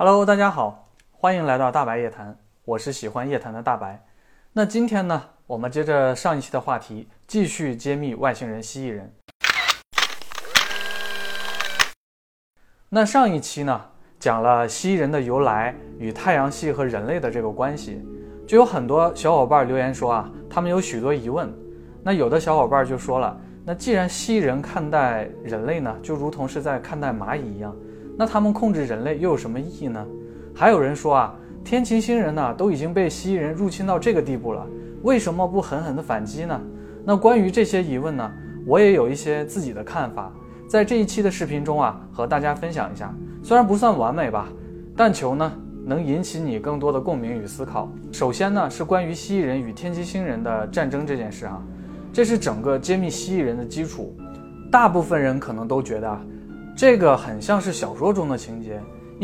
Hello，大家好，欢迎来到大白夜谈，我是喜欢夜谈的大白。那今天呢，我们接着上一期的话题，继续揭秘外星人蜥蜴人。那上一期呢，讲了蜥蜴人的由来与太阳系和人类的这个关系，就有很多小伙伴留言说啊，他们有许多疑问。那有的小伙伴就说了，那既然蜥蜴人看待人类呢，就如同是在看待蚂蚁一样。那他们控制人类又有什么意义呢？还有人说啊，天琴星人呢都已经被蜥蜴人入侵到这个地步了，为什么不狠狠的反击呢？那关于这些疑问呢，我也有一些自己的看法，在这一期的视频中啊，和大家分享一下。虽然不算完美吧，但求呢能引起你更多的共鸣与思考。首先呢是关于蜥蜴人与天琴星人的战争这件事啊，这是整个揭秘蜥蜴人的基础。大部分人可能都觉得啊。这个很像是小说中的情节，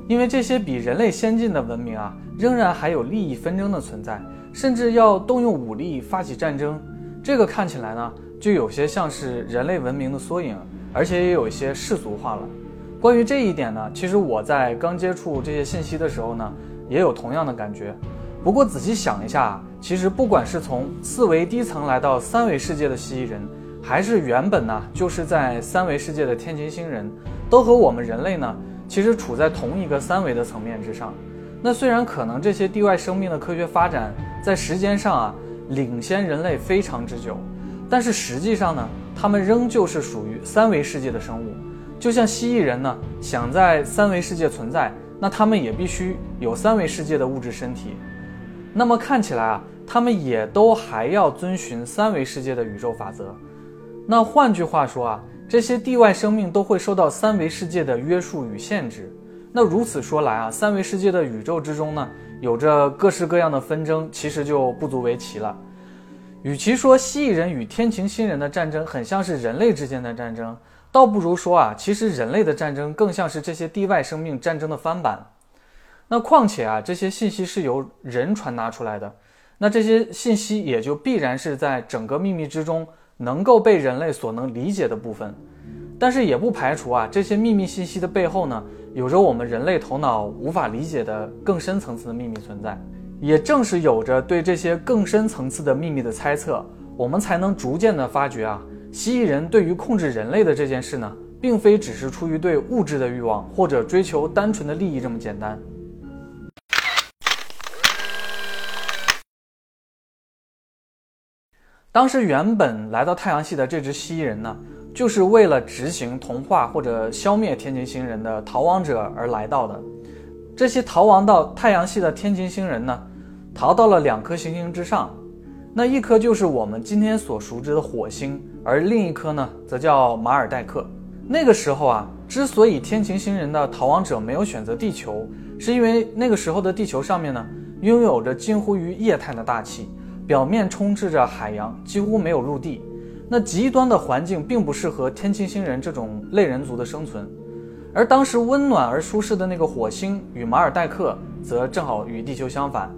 因为这些比人类先进的文明啊，仍然还有利益纷争的存在，甚至要动用武力发起战争。这个看起来呢，就有些像是人类文明的缩影，而且也有一些世俗化了。关于这一点呢，其实我在刚接触这些信息的时候呢，也有同样的感觉。不过仔细想一下，其实不管是从四维低层来到三维世界的蜥蜴人，还是原本呢就是在三维世界的天琴星人。都和我们人类呢，其实处在同一个三维的层面之上。那虽然可能这些地外生命的科学发展在时间上啊领先人类非常之久，但是实际上呢，他们仍旧是属于三维世界的生物。就像蜥蜴人呢，想在三维世界存在，那他们也必须有三维世界的物质身体。那么看起来啊，他们也都还要遵循三维世界的宇宙法则。那换句话说啊。这些地外生命都会受到三维世界的约束与限制。那如此说来啊，三维世界的宇宙之中呢，有着各式各样的纷争，其实就不足为奇了。与其说蜥蜴人与天琴星人的战争很像是人类之间的战争，倒不如说啊，其实人类的战争更像是这些地外生命战争的翻版。那况且啊，这些信息是由人传达出来的，那这些信息也就必然是在整个秘密之中。能够被人类所能理解的部分，但是也不排除啊，这些秘密信息的背后呢，有着我们人类头脑无法理解的更深层次的秘密存在。也正是有着对这些更深层次的秘密的猜测，我们才能逐渐的发觉啊，蜥蜴人对于控制人类的这件事呢，并非只是出于对物质的欲望或者追求单纯的利益这么简单。当时原本来到太阳系的这只蜥蜴人呢，就是为了执行同化或者消灭天琴星人的逃亡者而来到的。这些逃亡到太阳系的天琴星人呢，逃到了两颗行星之上，那一颗就是我们今天所熟知的火星，而另一颗呢，则叫马尔代克。那个时候啊，之所以天琴星人的逃亡者没有选择地球，是因为那个时候的地球上面呢，拥有着近乎于液态的大气。表面充斥着海洋，几乎没有陆地。那极端的环境并不适合天琴星人这种类人族的生存。而当时温暖而舒适的那个火星与马尔代克，则正好与地球相反。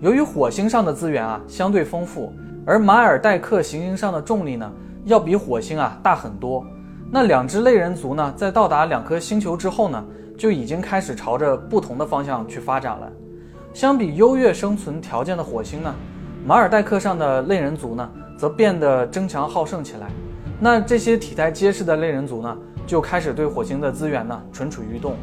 由于火星上的资源啊相对丰富，而马尔代克行星上的重力呢要比火星啊大很多。那两只类人族呢，在到达两颗星球之后呢，就已经开始朝着不同的方向去发展了。相比优越生存条件的火星呢？马尔代克上的类人族呢，则变得争强好胜起来。那这些体态结实的类人族呢，就开始对火星的资源呢蠢蠢欲动。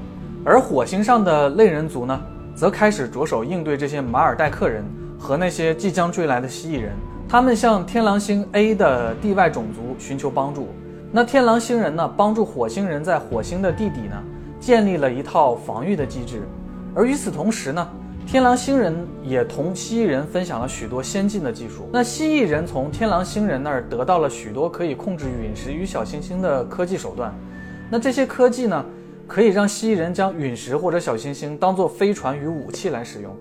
而火星上的类人族呢，则开始着手应对这些马尔代克人和那些即将追来的蜥蜴人。他们向天狼星 A 的地外种族寻求帮助。那天狼星人呢，帮助火星人在火星的地底呢，建立了一套防御的机制。而与此同时呢，天狼星人也同蜥蜴人分享了许多先进的技术。那蜥蜴人从天狼星人那儿得到了许多可以控制陨石与小行星的科技手段。那这些科技呢，可以让蜥蜴人将陨石或者小行星当做飞船与武器来使用。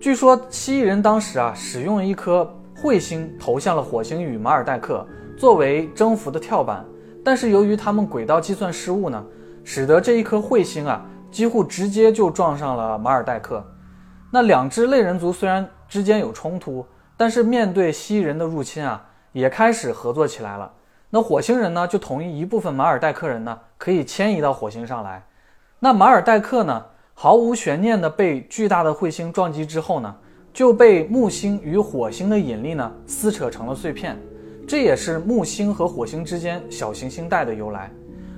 据说蜥蜴人当时啊，使用一颗彗星投向了火星与马尔代克，作为征服的跳板。但是由于他们轨道计算失误呢，使得这一颗彗星啊，几乎直接就撞上了马尔代克。那两支类人族虽然之间有冲突，但是面对蜥蜴人的入侵啊，也开始合作起来了。那火星人呢，就同意一部分马尔代克人呢可以迁移到火星上来。那马尔代克呢，毫无悬念的被巨大的彗星撞击之后呢，就被木星与火星的引力呢撕扯成了碎片。这也是木星和火星之间小行星带的由来。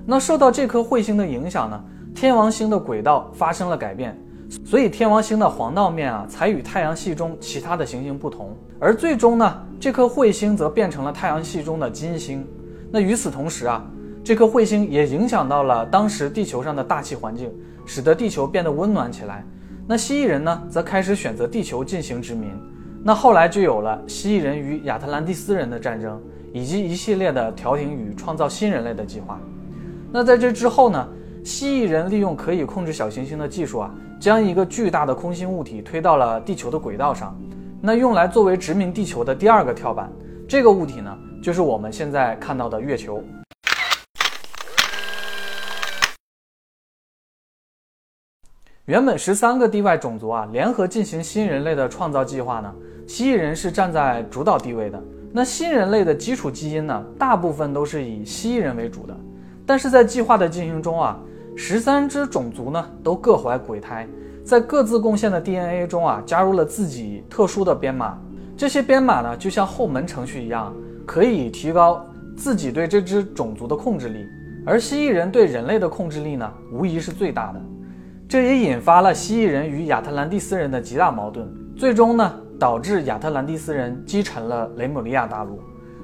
那受到这颗彗星的影响呢，天王星的轨道发生了改变，所以天王星的黄道面啊才与太阳系中其他的行星不同。而最终呢，这颗彗星则变成了太阳系中的金星。那与此同时啊，这颗彗星也影响到了当时地球上的大气环境，使得地球变得温暖起来。那蜥蜴人呢，则开始选择地球进行殖民。那后来就有了蜥蜴人与亚特兰蒂斯人的战争，以及一系列的调停与创造新人类的计划。那在这之后呢，蜥蜴人利用可以控制小行星的技术啊，将一个巨大的空心物体推到了地球的轨道上，那用来作为殖民地球的第二个跳板。这个物体呢，就是我们现在看到的月球。原本十三个地外种族啊，联合进行新人类的创造计划呢。蜥蜴人是站在主导地位的。那新人类的基础基因呢，大部分都是以蜥蜴人为主的。但是在计划的进行中啊，十三只种族呢都各怀鬼胎，在各自贡献的 DNA 中啊，加入了自己特殊的编码。这些编码呢，就像后门程序一样，可以提高自己对这只种族的控制力。而蜥蜴人对人类的控制力呢，无疑是最大的。这也引发了蜥蜴人与亚特兰蒂斯人的极大矛盾，最终呢导致亚特兰蒂斯人击沉了雷姆利亚大陆。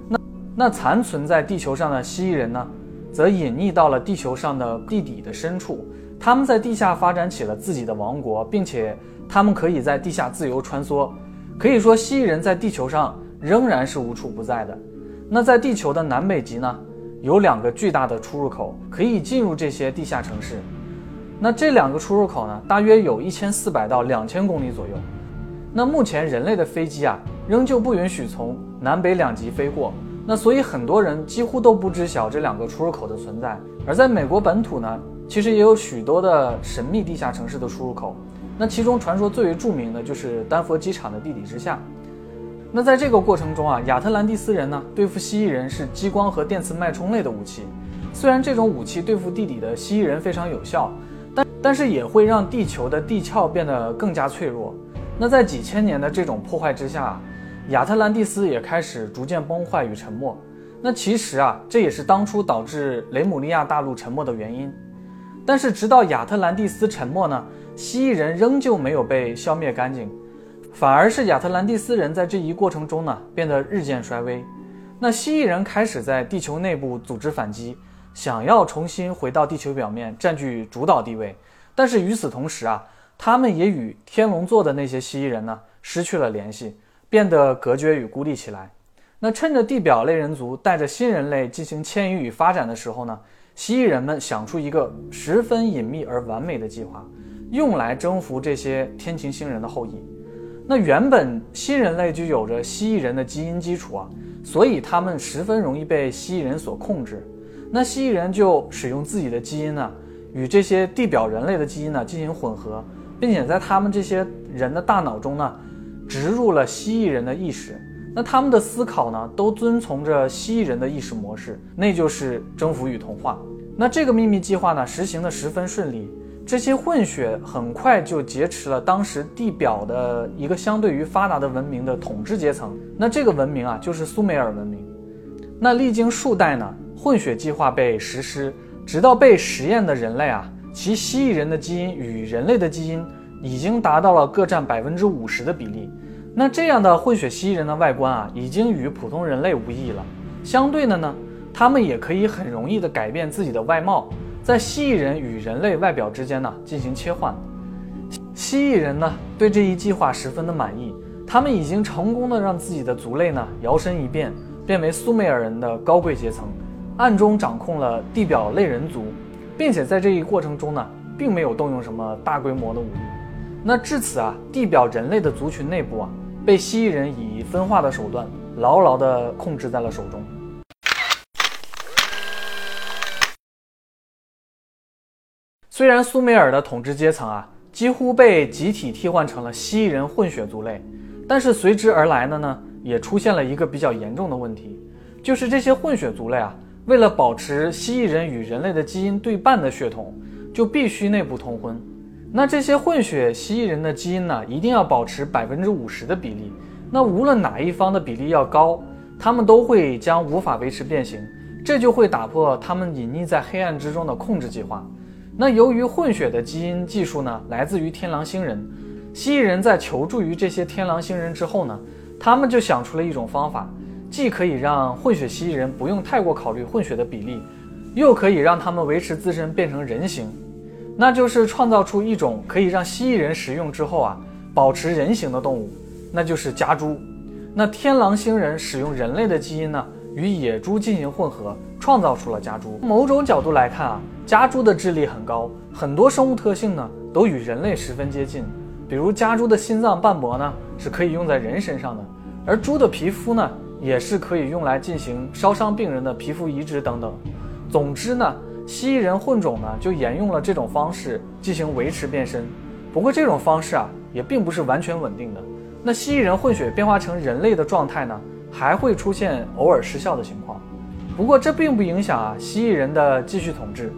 那那残存在地球上的蜥蜴人呢，则隐匿到了地球上的地底的深处，他们在地下发展起了自己的王国，并且他们可以在地下自由穿梭。可以说，蜥蜴人在地球上仍然是无处不在的。那在地球的南北极呢，有两个巨大的出入口，可以进入这些地下城市。那这两个出入口呢，大约有一千四百到两千公里左右。那目前人类的飞机啊，仍旧不允许从南北两极飞过。那所以很多人几乎都不知晓这两个出入口的存在。而在美国本土呢，其实也有许多的神秘地下城市的出入口。那其中传说最为著名的就是丹佛机场的地底之下。那在这个过程中啊，亚特兰蒂斯人呢对付蜥蜴人是激光和电磁脉冲类的武器。虽然这种武器对付地底的蜥蜴人非常有效。但但是也会让地球的地壳变得更加脆弱。那在几千年的这种破坏之下，亚特兰蒂斯也开始逐渐崩坏与沉没。那其实啊，这也是当初导致雷姆利亚大陆沉没的原因。但是直到亚特兰蒂斯沉没呢，蜥蜴人仍旧没有被消灭干净，反而是亚特兰蒂斯人在这一过程中呢变得日渐衰微。那蜥蜴人开始在地球内部组织反击，想要重新回到地球表面，占据主导地位。但是与此同时啊，他们也与天龙座的那些蜥蜴人呢失去了联系，变得隔绝与孤立起来。那趁着地表类人族带着新人类进行迁移与发展的时候呢，蜥蜴人们想出一个十分隐秘而完美的计划，用来征服这些天琴星人的后裔。那原本新人类就有着蜥蜴人的基因基础啊，所以他们十分容易被蜥蜴人所控制。那蜥蜴人就使用自己的基因呢。与这些地表人类的基因呢进行混合，并且在他们这些人的大脑中呢植入了蜥蜴人的意识。那他们的思考呢都遵从着蜥蜴人的意识模式，那就是征服与同化。那这个秘密计划呢实行的十分顺利，这些混血很快就劫持了当时地表的一个相对于发达的文明的统治阶层。那这个文明啊就是苏美尔文明。那历经数代呢，混血计划被实施。直到被实验的人类啊，其蜥蜴人的基因与人类的基因已经达到了各占百分之五十的比例。那这样的混血蜥蜴人的外观啊，已经与普通人类无异了。相对的呢，他们也可以很容易的改变自己的外貌，在蜥蜴人与人类外表之间呢进行切换。蜥蜴人呢对这一计划十分的满意，他们已经成功的让自己的族类呢摇身一变，变为苏美尔人的高贵阶层。暗中掌控了地表类人族，并且在这一过程中呢，并没有动用什么大规模的武力。那至此啊，地表人类的族群内部啊，被蜥蜴人以分化的手段牢牢地控制在了手中。虽然苏美尔的统治阶层啊，几乎被集体替换成了蜥蜴人混血族类，但是随之而来的呢，也出现了一个比较严重的问题，就是这些混血族类啊。为了保持蜥蜴人与人类的基因对半的血统，就必须内部通婚。那这些混血蜥蜴人的基因呢，一定要保持百分之五十的比例。那无论哪一方的比例要高，他们都会将无法维持变形，这就会打破他们隐匿在黑暗之中的控制计划。那由于混血的基因技术呢，来自于天狼星人，蜥蜴人在求助于这些天狼星人之后呢，他们就想出了一种方法，既可以让混血蜥蜴人不用太过考虑混血的比例，又可以让他们维持自身变成人形。那就是创造出一种可以让蜥蜴人食用之后啊，保持人形的动物，那就是家猪。那天狼星人使用人类的基因呢，与野猪进行混合，创造出了家猪。某种角度来看啊，家猪的智力很高，很多生物特性呢都与人类十分接近。比如家猪的心脏瓣膜呢是可以用在人身上的，而猪的皮肤呢也是可以用来进行烧伤病人的皮肤移植等等。总之呢。蜥蜴人混种呢，就沿用了这种方式进行维持变身。不过这种方式啊，也并不是完全稳定的。那蜥蜴人混血变化成人类的状态呢，还会出现偶尔失效的情况。不过这并不影响啊蜥蜴人的继续统治，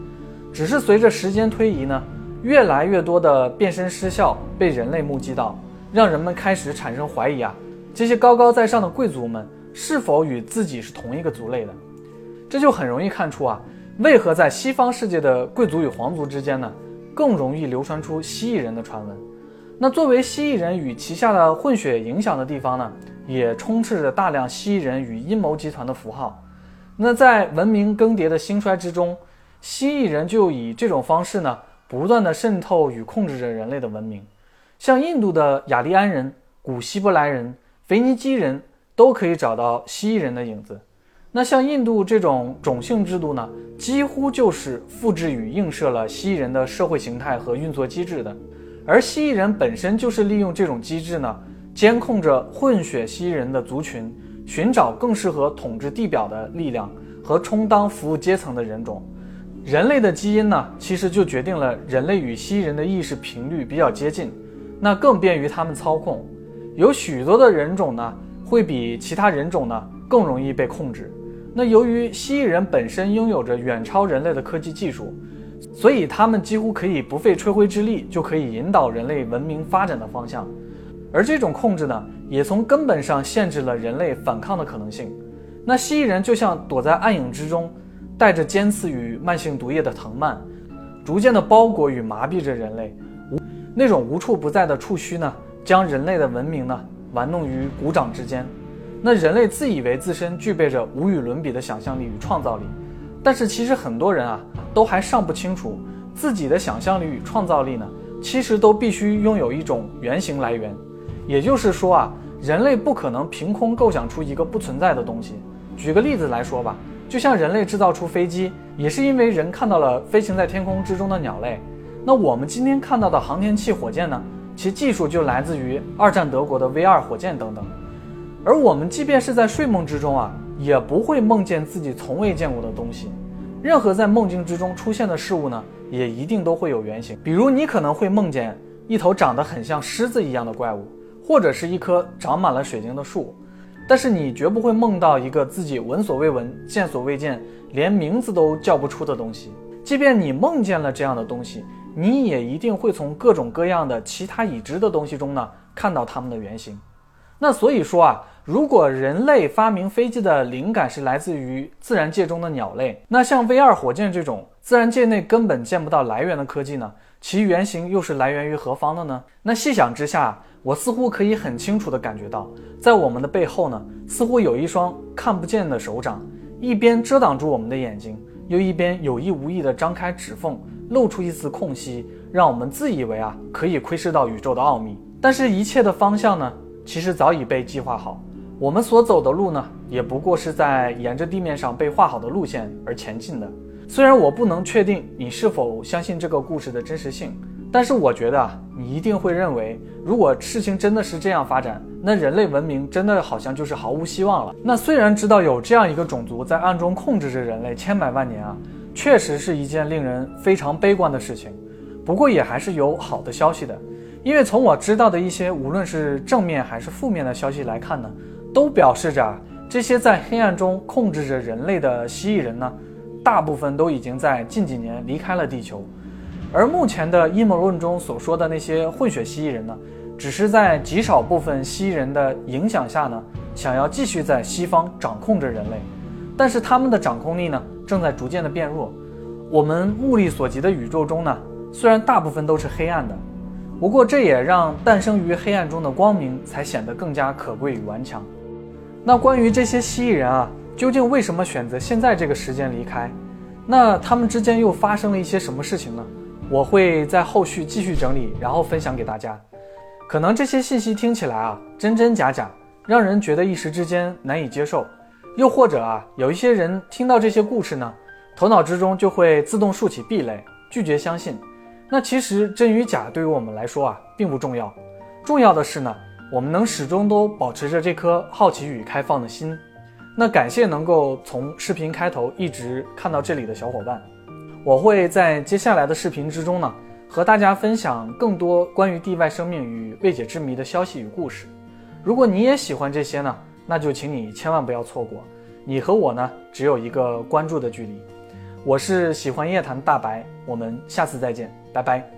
只是随着时间推移呢，越来越多的变身失效被人类目击到，让人们开始产生怀疑啊，这些高高在上的贵族们是否与自己是同一个族类的？这就很容易看出啊。为何在西方世界的贵族与皇族之间呢，更容易流传出蜥蜴人的传闻？那作为蜥蜴人与旗下的混血影响的地方呢，也充斥着大量蜥蜴人与阴谋集团的符号。那在文明更迭的兴衰之中，蜥蜴人就以这种方式呢，不断的渗透与控制着人类的文明。像印度的雅利安人、古希伯来人、腓尼基人都可以找到蜥蜴人的影子。那像印度这种种姓制度呢，几乎就是复制与映射了蜥蜴人的社会形态和运作机制的，而蜥蜴人本身就是利用这种机制呢，监控着混血蜥蜴人的族群，寻找更适合统治地表的力量和充当服务阶层的人种。人类的基因呢，其实就决定了人类与蜥蜴人的意识频率比较接近，那更便于他们操控。有许多的人种呢，会比其他人种呢更容易被控制。那由于蜥蜴人本身拥有着远超人类的科技技术，所以他们几乎可以不费吹灰之力就可以引导人类文明发展的方向，而这种控制呢，也从根本上限制了人类反抗的可能性。那蜥蜴人就像躲在暗影之中，带着尖刺与慢性毒液的藤蔓，逐渐的包裹与麻痹着人类。无那种无处不在的触须呢，将人类的文明呢玩弄于股掌之间。那人类自以为自身具备着无与伦比的想象力与创造力，但是其实很多人啊都还尚不清楚自己的想象力与创造力呢，其实都必须拥有一种原型来源。也就是说啊，人类不可能凭空构想出一个不存在的东西。举个例子来说吧，就像人类制造出飞机，也是因为人看到了飞行在天空之中的鸟类。那我们今天看到的航天器、火箭呢，其技术就来自于二战德国的 V 二火箭等等。而我们即便是在睡梦之中啊，也不会梦见自己从未见过的东西。任何在梦境之中出现的事物呢，也一定都会有原型。比如，你可能会梦见一头长得很像狮子一样的怪物，或者是一棵长满了水晶的树，但是你绝不会梦到一个自己闻所未闻、见所未见、连名字都叫不出的东西。即便你梦见了这样的东西，你也一定会从各种各样的其他已知的东西中呢，看到它们的原型。那所以说啊。如果人类发明飞机的灵感是来自于自然界中的鸟类，那像 V 二火箭这种自然界内根本见不到来源的科技呢？其原型又是来源于何方的呢？那细想之下，我似乎可以很清楚地感觉到，在我们的背后呢，似乎有一双看不见的手掌，一边遮挡住我们的眼睛，又一边有意无意地张开指缝，露出一丝空隙，让我们自以为啊可以窥视到宇宙的奥秘。但是，一切的方向呢，其实早已被计划好。我们所走的路呢，也不过是在沿着地面上被画好的路线而前进的。虽然我不能确定你是否相信这个故事的真实性，但是我觉得，你一定会认为，如果事情真的是这样发展，那人类文明真的好像就是毫无希望了。那虽然知道有这样一个种族在暗中控制着人类千百万年啊，确实是一件令人非常悲观的事情。不过也还是有好的消息的，因为从我知道的一些无论是正面还是负面的消息来看呢。都表示着，这些在黑暗中控制着人类的蜥蜴人呢，大部分都已经在近几年离开了地球。而目前的阴谋论中所说的那些混血蜥蜴人呢，只是在极少部分蜥蜴人的影响下呢，想要继续在西方掌控着人类。但是他们的掌控力呢，正在逐渐的变弱。我们目力所及的宇宙中呢，虽然大部分都是黑暗的，不过这也让诞生于黑暗中的光明才显得更加可贵与顽强。那关于这些蜥蜴人啊，究竟为什么选择现在这个时间离开？那他们之间又发生了一些什么事情呢？我会在后续继续整理，然后分享给大家。可能这些信息听起来啊，真真假假，让人觉得一时之间难以接受。又或者啊，有一些人听到这些故事呢，头脑之中就会自动竖起壁垒，拒绝相信。那其实真与假对于我们来说啊，并不重要。重要的是呢，我们能始终都保持着这颗好奇与开放的心。那感谢能够从视频开头一直看到这里的小伙伴。我会在接下来的视频之中呢，和大家分享更多关于地外生命与未解之谜的消息与故事。如果你也喜欢这些呢？那就请你千万不要错过，你和我呢只有一个关注的距离。我是喜欢夜谈大白，我们下次再见，拜拜。